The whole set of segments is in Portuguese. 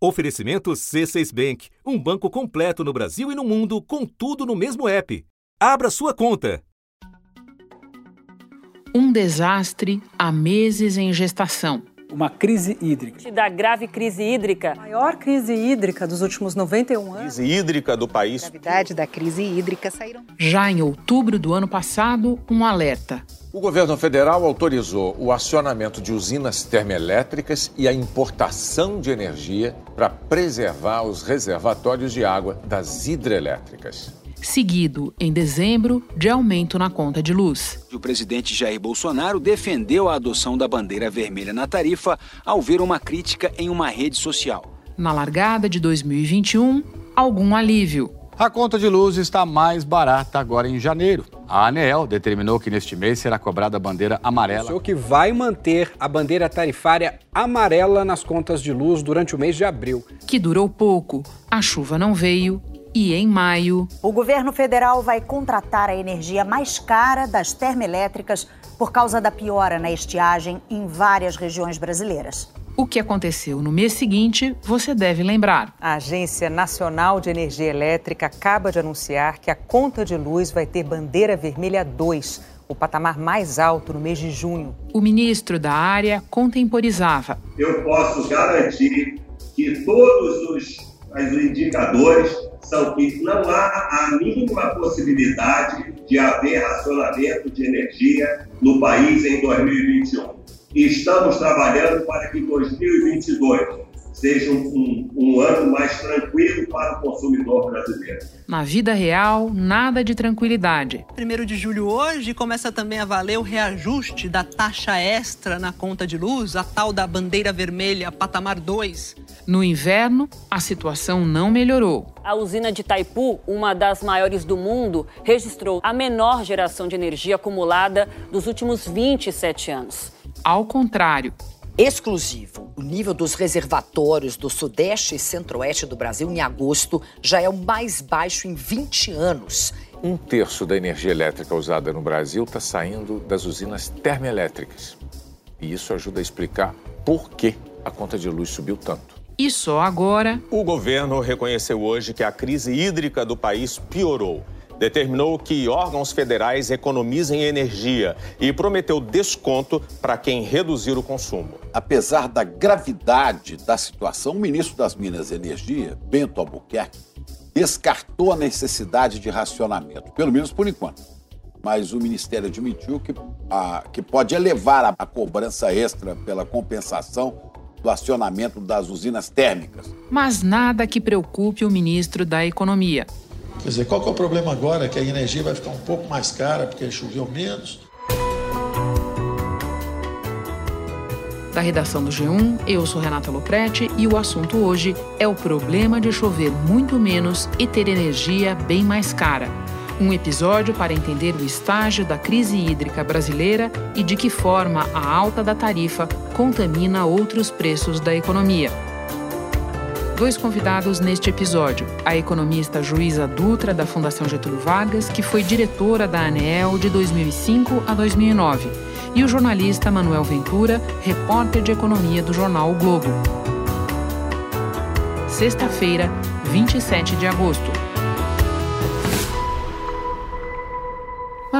Oferecimento C6 Bank, um banco completo no Brasil e no mundo, com tudo no mesmo app. Abra sua conta. Um desastre há meses em gestação. Uma crise hídrica. Da grave crise hídrica. A maior crise hídrica dos últimos 91 anos. Crise hídrica do país. A gravidade da crise hídrica saíram. Já em outubro do ano passado, um alerta. O governo federal autorizou o acionamento de usinas termoelétricas e a importação de energia para preservar os reservatórios de água das hidrelétricas. Seguido, em dezembro, de aumento na conta de luz. O presidente Jair Bolsonaro defendeu a adoção da bandeira vermelha na tarifa ao ver uma crítica em uma rede social. Na largada de 2021, algum alívio. A conta de luz está mais barata agora em janeiro. A ANEEL determinou que neste mês será cobrada a bandeira amarela. O que vai manter a bandeira tarifária amarela nas contas de luz durante o mês de abril. Que durou pouco. A chuva não veio e em maio. O governo federal vai contratar a energia mais cara das termoelétricas por causa da piora na estiagem em várias regiões brasileiras. O que aconteceu no mês seguinte, você deve lembrar. A Agência Nacional de Energia Elétrica acaba de anunciar que a conta de luz vai ter bandeira vermelha 2, o patamar mais alto no mês de junho. O ministro da área contemporizava. Eu posso garantir que todos os, os indicadores são que não há a mínima possibilidade de haver racionamento de energia no país em 2021 e estamos trabalhando para que 2022 seja um, um, ano mais tranquilo para o consumidor brasileiro. Na vida real, nada de tranquilidade. Primeiro de julho hoje começa também a valer o reajuste da taxa extra na conta de luz, a tal da bandeira vermelha patamar 2. No inverno, a situação não melhorou. A usina de Itaipu, uma das maiores do mundo, registrou a menor geração de energia acumulada dos últimos 27 anos. Ao contrário, exclusivo. O nível dos reservatórios do Sudeste e Centro-Oeste do Brasil em agosto já é o mais baixo em 20 anos. Um terço da energia elétrica usada no Brasil está saindo das usinas termoelétricas. E isso ajuda a explicar por que a conta de luz subiu tanto. E só agora. O governo reconheceu hoje que a crise hídrica do país piorou determinou que órgãos federais economizem energia e prometeu desconto para quem reduzir o consumo. Apesar da gravidade da situação, o ministro das Minas e Energia, Bento Albuquerque, descartou a necessidade de racionamento, pelo menos por enquanto. Mas o Ministério admitiu que, a, que pode elevar a, a cobrança extra pela compensação do acionamento das usinas térmicas. Mas nada que preocupe o ministro da Economia. Quer dizer, qual que é o problema agora? Que a energia vai ficar um pouco mais cara porque choveu menos. Da redação do G1, eu sou Renata Loprete e o assunto hoje é o problema de chover muito menos e ter energia bem mais cara. Um episódio para entender o estágio da crise hídrica brasileira e de que forma a alta da tarifa contamina outros preços da economia dois convidados neste episódio: a economista Juíza Dutra, da Fundação Getúlio Vargas, que foi diretora da ANEEL de 2005 a 2009, e o jornalista Manuel Ventura, repórter de economia do jornal o Globo. Sexta-feira, 27 de agosto.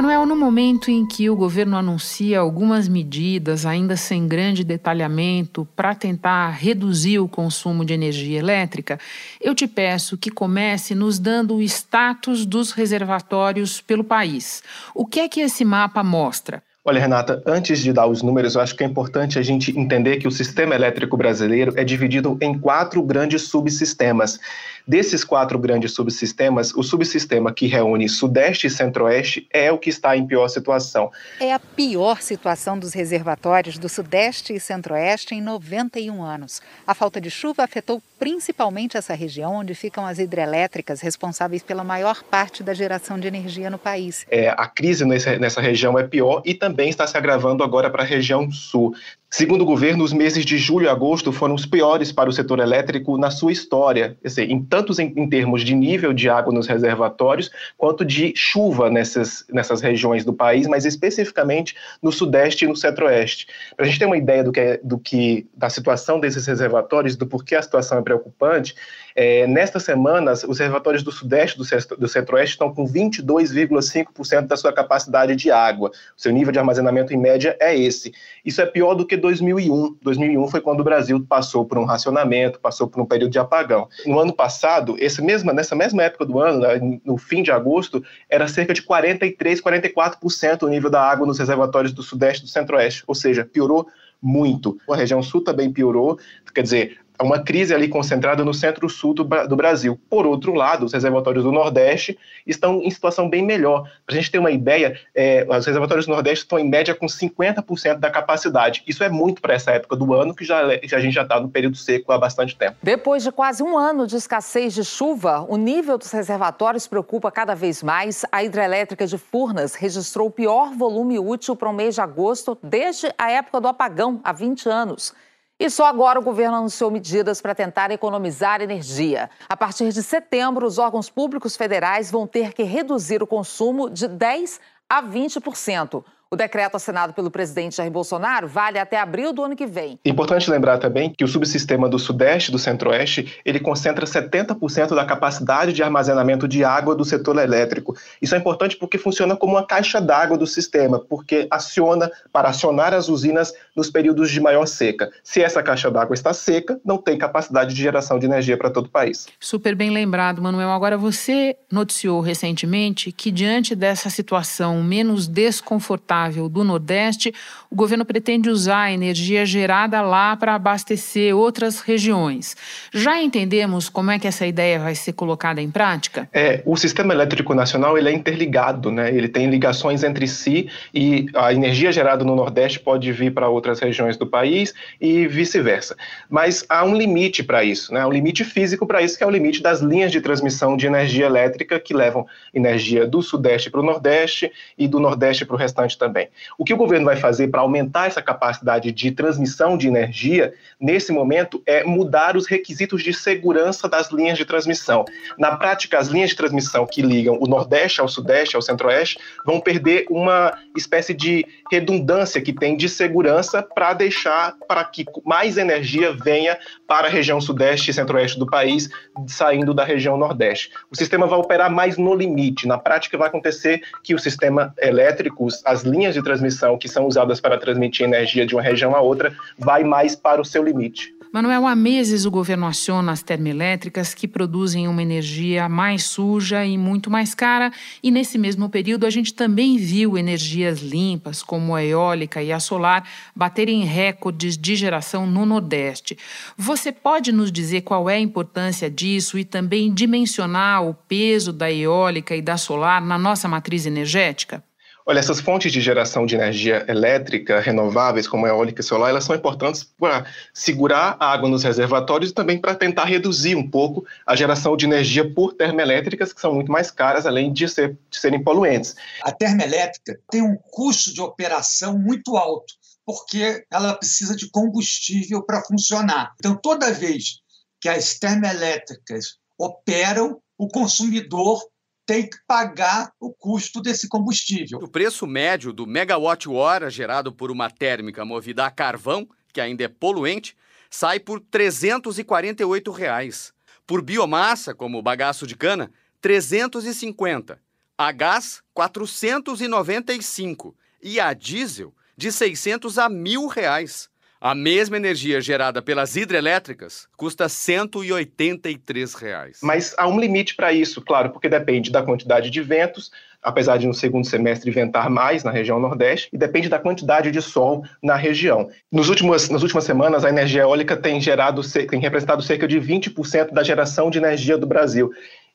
Manuel, no momento em que o governo anuncia algumas medidas, ainda sem grande detalhamento, para tentar reduzir o consumo de energia elétrica, eu te peço que comece nos dando o status dos reservatórios pelo país. O que é que esse mapa mostra? Olha, Renata, antes de dar os números, eu acho que é importante a gente entender que o sistema elétrico brasileiro é dividido em quatro grandes subsistemas. Desses quatro grandes subsistemas, o subsistema que reúne Sudeste e Centro-Oeste é o que está em pior situação. É a pior situação dos reservatórios do Sudeste e Centro-Oeste em 91 anos. A falta de chuva afetou principalmente essa região onde ficam as hidrelétricas responsáveis pela maior parte da geração de energia no país. É, a crise nessa, nessa região é pior e também está se agravando agora para a região sul. Segundo o governo, os meses de julho e agosto foram os piores para o setor elétrico na sua história, dizer, em em, em, termos de nível de água nos reservatórios, quanto de chuva nessas, nessas regiões do país, mas especificamente no sudeste e no centro-oeste. Para a gente ter uma ideia do que, é, do que da situação desses reservatórios, do porquê a situação é preocupante, é, nestas semanas, os reservatórios do Sudeste do, do Centro-Oeste estão com 22,5% da sua capacidade de água. O seu nível de armazenamento em média é esse. Isso é pior do que 2001. 2001 foi quando o Brasil passou por um racionamento, passou por um período de apagão. No ano passado, esse mesmo, nessa mesma época do ano, né, no fim de agosto, era cerca de 43, 44% o nível da água nos reservatórios do Sudeste e do Centro-Oeste. Ou seja, piorou muito. A região sul também piorou, quer dizer, uma crise ali concentrada no centro-sul do, do, Brasil. Por outro lado, os reservatórios do Nordeste estão em situação bem melhor. Para a gente ter uma ideia, é, os reservatórios do Nordeste estão em média com 50% da capacidade. Isso é muito para essa época do ano, que já, já a gente já está no período seco há bastante tempo. Depois de quase um ano de escassez de chuva, o nível dos reservatórios preocupa cada vez mais. A hidrelétrica de Furnas registrou o pior volume útil para o mês de agosto desde a época do apagão, há 20 anos. E só agora o governo anunciou medidas para tentar economizar energia. A partir de setembro, os órgãos públicos federais vão ter que reduzir o consumo de 10% a 20%. O decreto assinado pelo presidente Jair Bolsonaro vale até abril do ano que vem. Importante lembrar também que o subsistema do Sudeste e do Centro-Oeste, ele concentra 70% da capacidade de armazenamento de água do setor elétrico. Isso é importante porque funciona como uma caixa d'água do sistema, porque aciona para acionar as usinas nos períodos de maior seca. Se essa caixa d'água está seca, não tem capacidade de geração de energia para todo o país. Super bem lembrado, Manuel. Agora você noticiou recentemente que diante dessa situação menos desconfortável do Nordeste, o governo pretende usar a energia gerada lá para abastecer outras regiões. Já entendemos como é que essa ideia vai ser colocada em prática? É, o sistema elétrico nacional ele é interligado, né? Ele tem ligações entre si e a energia gerada no Nordeste pode vir para outras regiões do país e vice-versa. Mas há um limite para isso, né? Um limite físico para isso que é o limite das linhas de transmissão de energia elétrica que levam energia do Sudeste para o Nordeste e do Nordeste para o restante também também. O que o governo vai fazer para aumentar essa capacidade de transmissão de energia, nesse momento, é mudar os requisitos de segurança das linhas de transmissão. Na prática, as linhas de transmissão que ligam o Nordeste ao Sudeste, ao Centro-Oeste, vão perder uma espécie de redundância que tem de segurança para deixar para que mais energia venha para a região Sudeste e Centro-Oeste do país, saindo da região Nordeste. O sistema vai operar mais no limite. Na prática, vai acontecer que o sistema elétrico, as linhas linhas de transmissão que são usadas para transmitir energia de uma região a outra vai mais para o seu limite. Manuel, há meses o governo aciona as termoelétricas que produzem uma energia mais suja e muito mais cara, e nesse mesmo período a gente também viu energias limpas, como a eólica e a solar, baterem recordes de geração no Nordeste. Você pode nos dizer qual é a importância disso e também dimensionar o peso da eólica e da solar na nossa matriz energética? Olha, essas fontes de geração de energia elétrica renováveis, como a eólica e solar, elas são importantes para segurar a água nos reservatórios e também para tentar reduzir um pouco a geração de energia por termoelétricas, que são muito mais caras, além de, ser, de serem poluentes. A termoelétrica tem um custo de operação muito alto, porque ela precisa de combustível para funcionar. Então, toda vez que as termoelétricas operam, o consumidor tem que pagar o custo desse combustível. O preço médio do megawatt-hora gerado por uma térmica movida a carvão, que ainda é poluente, sai por 348 reais. Por biomassa, como bagaço de cana, R$ 350. A gás, R$ 495. E a diesel, de 600 a 1.000. Reais. A mesma energia gerada pelas hidrelétricas custa 183 reais. Mas há um limite para isso, claro, porque depende da quantidade de ventos, apesar de no segundo semestre ventar mais na região Nordeste, e depende da quantidade de sol na região. Nos últimos, nas últimas semanas, a energia eólica tem, gerado, tem representado cerca de 20% da geração de energia do Brasil.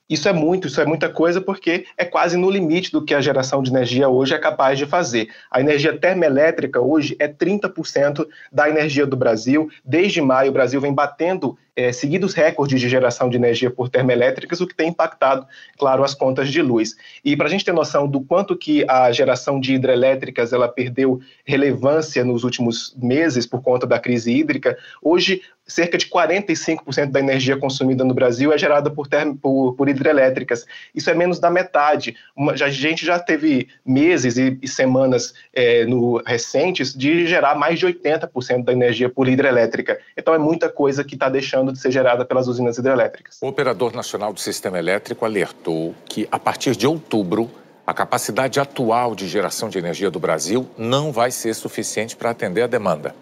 Isso é muito, isso é muita coisa, porque é quase no limite do que a geração de energia hoje é capaz de fazer. A energia termoelétrica hoje é 30% da energia do Brasil. Desde maio, o Brasil vem batendo é, seguidos recordes de geração de energia por termoelétricas, o que tem impactado, claro, as contas de luz. E para a gente ter noção do quanto que a geração de hidrelétricas ela perdeu relevância nos últimos meses por conta da crise hídrica, hoje cerca de 45% da energia consumida no Brasil é gerada por, por, por, hidrelétricas. Isso é menos da metade. Uma, já, a gente já teve meses e, e semanas é, no, recentes de gerar mais de 80% da energia por hidrelétrica. Então é muita coisa que está deixando de ser gerada pelas usinas hidrelétricas. O Operador Nacional do Sistema Elétrico alertou que, a partir de outubro, a capacidade atual de geração de energia do Brasil não vai ser suficiente para atender a demanda.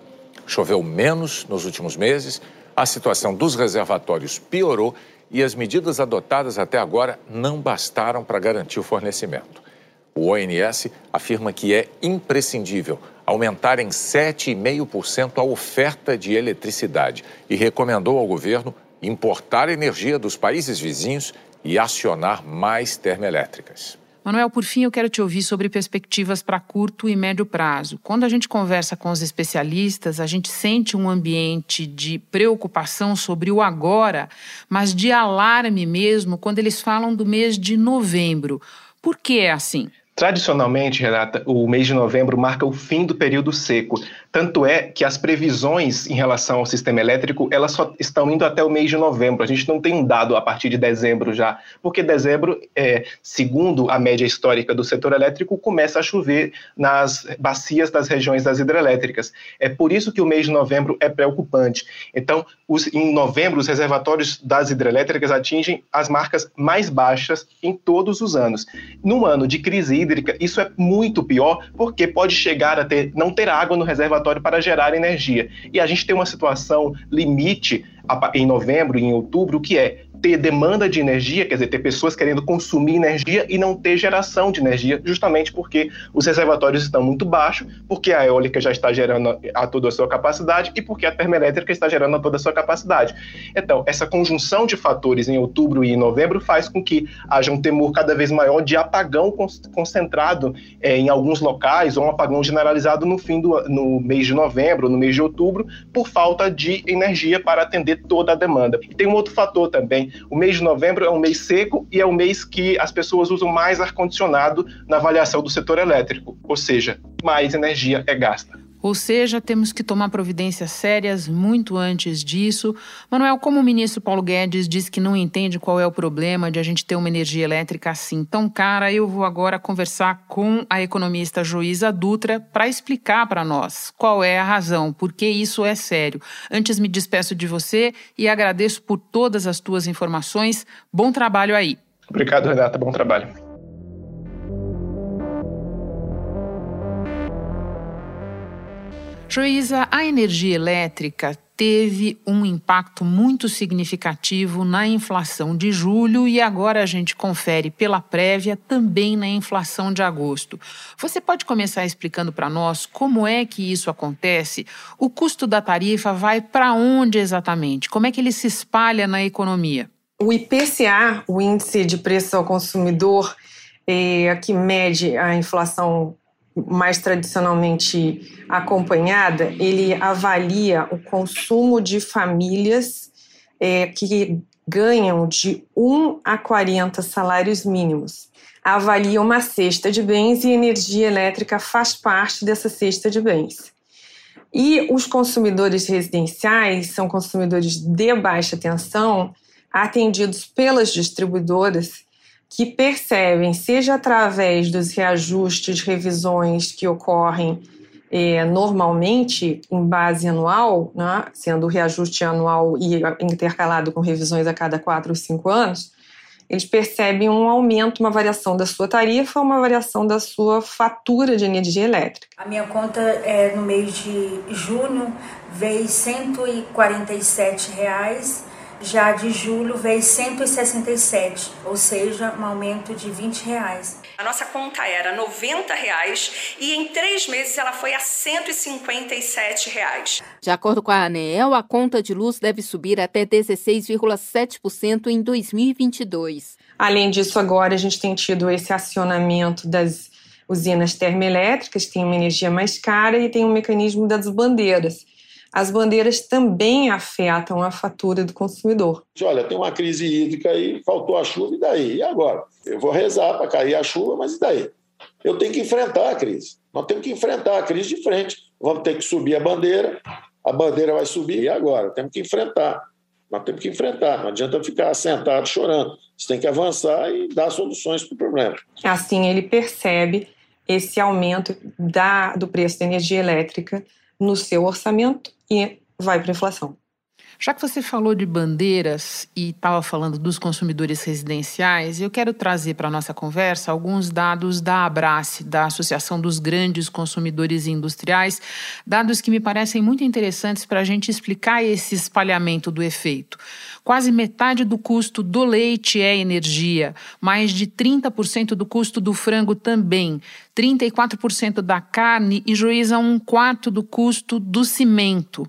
Choveu menos nos últimos meses, a situação dos reservatórios piorou e as medidas adotadas até agora não bastaram para garantir o fornecimento. O ONS afirma que é imprescindível aumentar em 7,5% a oferta de eletricidade e recomendou ao governo importar energia dos países vizinhos e acionar mais termoelétricas. Manuel, por fim, eu quero te ouvir sobre perspectivas para curto e médio prazo. Quando a gente conversa com os especialistas, a gente sente um ambiente de preocupação sobre o agora, mas de alarme mesmo quando eles falam do mês de novembro. Por que é assim? Tradicionalmente, Renata, o mês de novembro marca o fim do período seco. Tanto é que as previsões em relação ao sistema elétrico, elas só estão indo até o mês de novembro. A gente não tem um dado a partir de dezembro já, porque dezembro, é, segundo a média histórica do setor elétrico, começa a chover nas bacias das regiões das hidrelétricas. É por isso que o mês de novembro é preocupante. Então, os, em novembro, os reservatórios das hidrelétricas atingem as marcas mais baixas em todos os anos. Num ano de crise hídrica, isso é muito pior, porque pode chegar a ter, não ter água no reservatório para gerar energia. E a gente tem uma situação limite em novembro e em outubro, que é ter demanda de energia, quer dizer, ter pessoas querendo consumir energia e não ter geração de energia, justamente porque os reservatórios estão muito baixos, porque a eólica já está gerando a toda a sua capacidade e porque a termoelétrica está gerando a toda a sua capacidade. Então, essa conjunção de fatores em outubro e em novembro faz com que haja um temor cada vez maior de apagão concentrado é, em alguns locais ou um apagão generalizado no fim do no mês de novembro, no mês de outubro, por falta de energia para atender toda a demanda. E tem um outro fator também, o mês de novembro é um mês seco e é o mês que as pessoas usam mais ar-condicionado na avaliação do setor elétrico, ou seja, mais energia é gasta. Ou seja, temos que tomar providências sérias muito antes disso. Manuel, como o ministro Paulo Guedes diz que não entende qual é o problema de a gente ter uma energia elétrica assim tão cara, eu vou agora conversar com a economista Joísa Dutra para explicar para nós qual é a razão, por que isso é sério. Antes me despeço de você e agradeço por todas as tuas informações. Bom trabalho aí. Obrigado, Renata. Bom trabalho. Joísa, a energia elétrica teve um impacto muito significativo na inflação de julho e agora a gente confere pela prévia também na inflação de agosto. Você pode começar explicando para nós como é que isso acontece? O custo da tarifa vai para onde exatamente? Como é que ele se espalha na economia? O IPCA, o Índice de Preço ao Consumidor, é, que mede a inflação mais tradicionalmente acompanhada, ele avalia o consumo de famílias é, que ganham de 1 a 40 salários mínimos. Avalia uma cesta de bens e energia elétrica faz parte dessa cesta de bens. E os consumidores residenciais são consumidores de baixa tensão, atendidos pelas distribuidoras que percebem, seja através dos reajustes, revisões que ocorrem é, normalmente em base anual, né, sendo o reajuste anual e intercalado com revisões a cada quatro ou cinco anos, eles percebem um aumento, uma variação da sua tarifa, uma variação da sua fatura de energia elétrica. A minha conta é no mês de junho veio 147 reais Já de julho veio 167, ou seja, um aumento de 20 reais. A nossa conta era 90 reais e em três meses ela foi a 157 reais. De acordo com a ANEEL, a conta de luz deve subir até 16,7% em 2022. Além disso, agora a gente tem tido esse acionamento das usinas termoelétricas, tem uma energia mais cara e tem um mecanismo das bandeiras as bandeiras também afetam a fatura do consumidor. Olha, tem uma crise hídrica aí, faltou a chuva, e daí? E agora? Eu vou rezar para cair a chuva, mas e daí? Eu tenho que enfrentar a crise. Nós temos que enfrentar a crise de frente. Vamos ter que subir a bandeira, a bandeira vai subir, e agora? Temos que enfrentar. Nós temos que enfrentar, não adianta ficar sentado chorando. Você tem que avançar e dar soluções para o problema. Assim, ele percebe esse aumento da, do preço da energia elétrica no seu orçamento e vai para inflação. Já que você falou de bandeiras e estava falando dos consumidores residenciais, eu quero trazer para a nossa conversa alguns dados da Abrace, da Associação dos Grandes Consumidores Industriais, dados que me parecem muito interessantes para a gente explicar esse espalhamento do efeito. Quase metade do custo do leite é energia, mais de 30% do custo do frango também, 34% da carne e juíza um quarto do custo do cimento.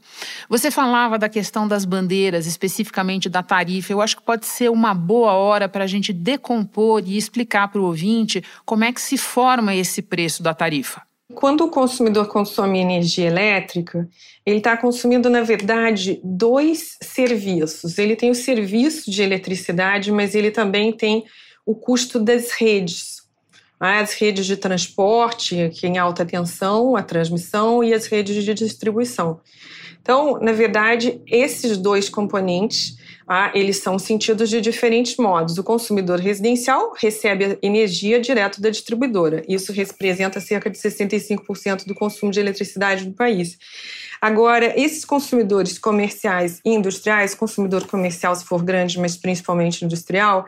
Você falava da questão das bandeiras, especificamente da tarifa. Eu acho que pode ser uma boa hora para a gente decompor e explicar para o ouvinte como é que se forma esse preço da tarifa. Quando o consumidor consome energia elétrica, ele está consumindo, na verdade, dois serviços. Ele tem o serviço de eletricidade, mas ele também tem o custo das redes. Né? As redes de transporte, que em alta tensão, a transmissão, e as redes de distribuição. Então, na verdade, esses dois componentes ah, eles são sentidos de diferentes modos. O consumidor residencial recebe energia direto da distribuidora. Isso representa cerca de 65% do consumo de eletricidade do país. Agora, esses consumidores comerciais e industriais, consumidor comercial se for grande, mas principalmente industrial,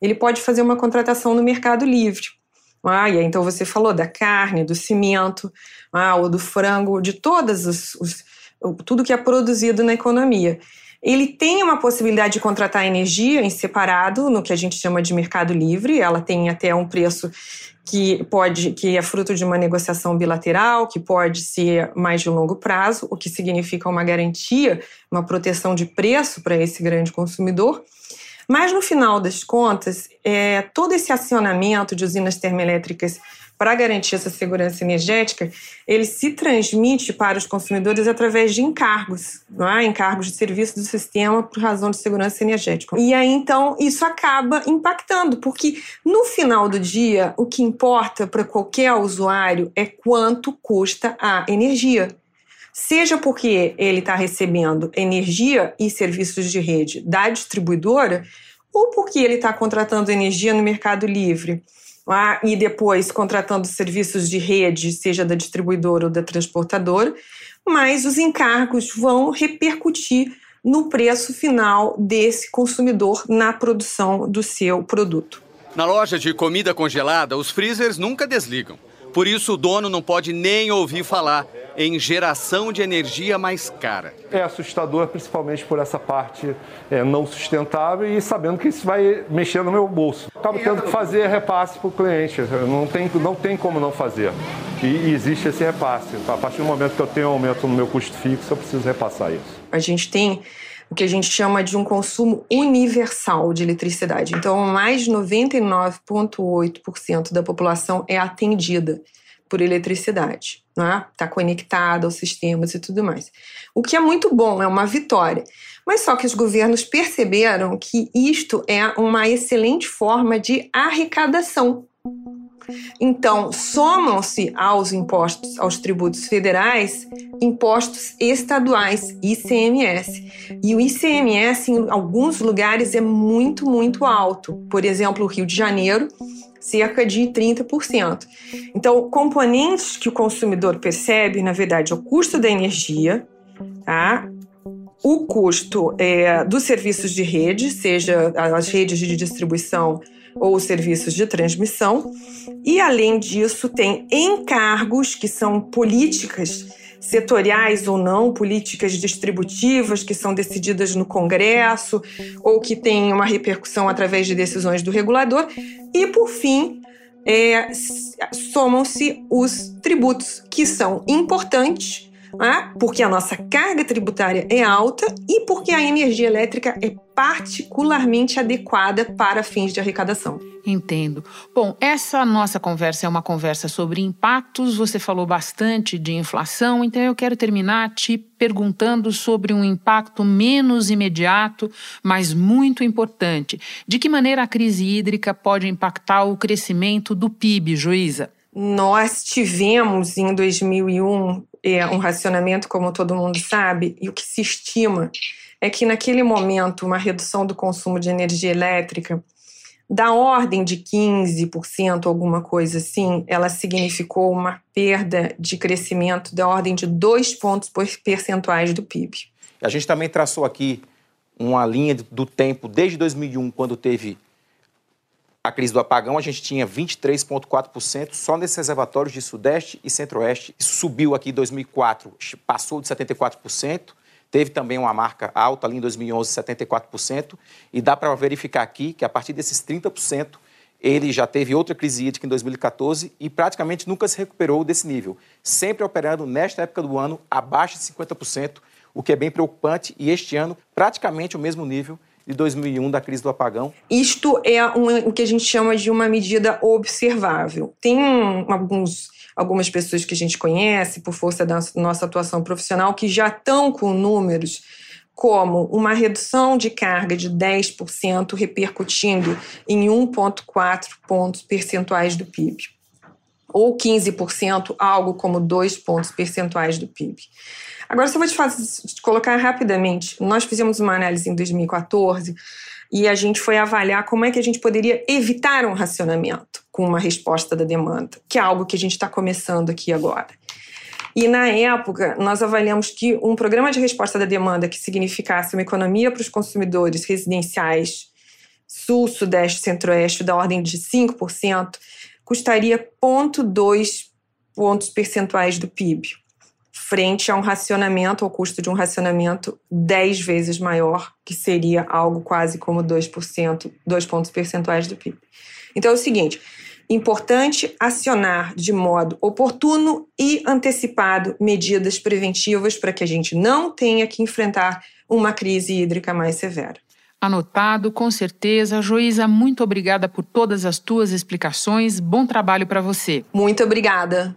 ele pode fazer uma contratação no mercado livre. Ah, e então você falou da carne, do cimento, ah, ou do frango, de todas os, os tudo que é produzido na economia. Ele tem uma possibilidade de contratar energia em separado, no que a gente chama de mercado livre. Ela tem até um preço que pode, que é fruto de uma negociação bilateral, que pode ser mais de longo prazo, o que significa uma garantia, uma proteção de preço para esse grande consumidor. Mas no final das contas, é, todo esse acionamento de usinas termoelétricas para garantir essa segurança energética, ele se transmite para os consumidores através de encargos, não é? encargos de serviço do sistema por razão de segurança energética. E aí, então, isso acaba impactando, porque no final do dia, o que importa para qualquer usuário é quanto custa a energia. Seja porque ele está recebendo energia e serviços de rede da distribuidora, ou porque ele está contratando energia no Mercado Livre e depois contratando serviços de rede, seja da distribuidora ou da transportadora, mas os encargos vão repercutir no preço final desse consumidor na produção do seu produto. Na loja de comida congelada, os freezers nunca desligam. Por isso, o dono não pode nem ouvir falar em geração de energia mais cara. É assustador, principalmente por essa parte é, não sustentável e sabendo que isso vai mexer no meu bolso. Acabo tendo que fazer repasse para o cliente, não tem, não tem como não fazer. E, e existe esse repasse. A partir do momento que eu tenho um aumento no meu custo fixo, eu preciso repassar isso. A gente tem o que a gente chama de um consumo universal de eletricidade. Então, mais de 99,8% da população é atendida por eletricidade, né? Está conectada aos sistemas e tudo mais. O que é muito bom, é uma vitória. Mas só que os governos perceberam que isto é uma excelente forma de arrecadação. Então, somam-se aos impostos, aos tributos federais, impostos estaduais, ICMS. E o ICMS, em alguns lugares, é muito, muito alto. Por exemplo, o Rio de Janeiro cerca de 30%. Então, componentes que o consumidor percebe, na verdade, é o custo da energia, tá? o custo é, dos serviços de rede, seja as redes de distribuição ou os serviços de transmissão, e além disso, tem encargos que são políticas setoriais ou não, políticas distributivas que são decididas no Congresso ou que têm uma repercussão através de decisões do regulador. E, por fim, é, somam-se os tributos, que são importantes, né? porque a nossa carga tributária é alta e porque a energia elétrica é particularmente adequada para fins de arrecadação. Entendo. Bom, essa nossa conversa é uma conversa sobre impactos. Você falou bastante de inflação, então eu quero terminar te perguntando sobre um impacto menos imediato, mas muito importante. De que maneira a crise hídrica pode impactar o crescimento do PIB, Joísa? Nós tivemos em 2001 é, um racionamento, como todo mundo sabe, e o que se estima é que naquele momento uma redução do consumo de energia elétrica da ordem de 15%, alguma coisa assim, ela significou uma perda de crescimento da ordem de 2 pontos percentuais do PIB. A gente também traçou aqui uma linha do tempo desde 2001, quando teve a crise do apagão, a gente tinha 23,4% só nesses reservatórios de Sudeste e Centro-Oeste. Subiu aqui em 2004, passou de 74%. Teve também uma marca alta ali em 2011, 74%, e dá para verificar aqui que a partir desses 30%, ele já teve outra crise hídrica em 2014 e praticamente nunca se recuperou desse nível, sempre operando nesta época do ano abaixo de 50%, o que é bem preocupante, e este ano praticamente o mesmo nível de 2001 da crise do apagão. Isto é o que a gente chama de uma medida observável. Tem alguns algumas pessoas que a gente conhece por força da nossa atuação profissional que já estão com números como uma redução de carga de 10% repercutindo em 1,4 pontos percentuais do PIB, ou 15%, algo como 2 pontos percentuais do PIB. Agora, só vou te, fazer, te colocar rapidamente. Nós fizemos uma análise em 2014 e a gente foi avaliar como é que a gente poderia evitar um racionamento com uma resposta da demanda, que é algo que a gente está começando aqui agora. E na época, nós avaliamos que um programa de resposta da demanda que significasse uma economia para os consumidores residenciais sul, sudeste, centro-oeste da ordem de 5%, custaria 0,2 pontos percentuais do PIB frente a um racionamento, ao custo de um racionamento 10 vezes maior, que seria algo quase como 2%, 2 pontos percentuais do PIB. Então é o seguinte, importante acionar de modo oportuno e antecipado medidas preventivas para que a gente não tenha que enfrentar uma crise hídrica mais severa. Anotado, com certeza. Joísa, muito obrigada por todas as tuas explicações. Bom trabalho para você. Muito obrigada.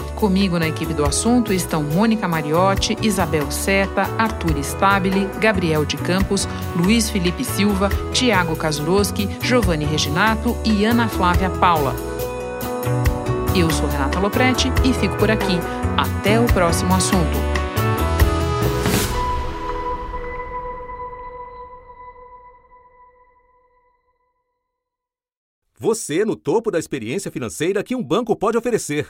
Comigo na equipe do assunto estão Mônica Mariotti, Isabel Seta, Arthur Stabile, Gabriel de Campos, Luiz Felipe Silva, Tiago Kazuroski, Giovanni Reginato e Ana Flávia Paula. Eu sou Renata Loprete e fico por aqui. Até o próximo assunto. Você no topo da experiência financeira que um banco pode oferecer.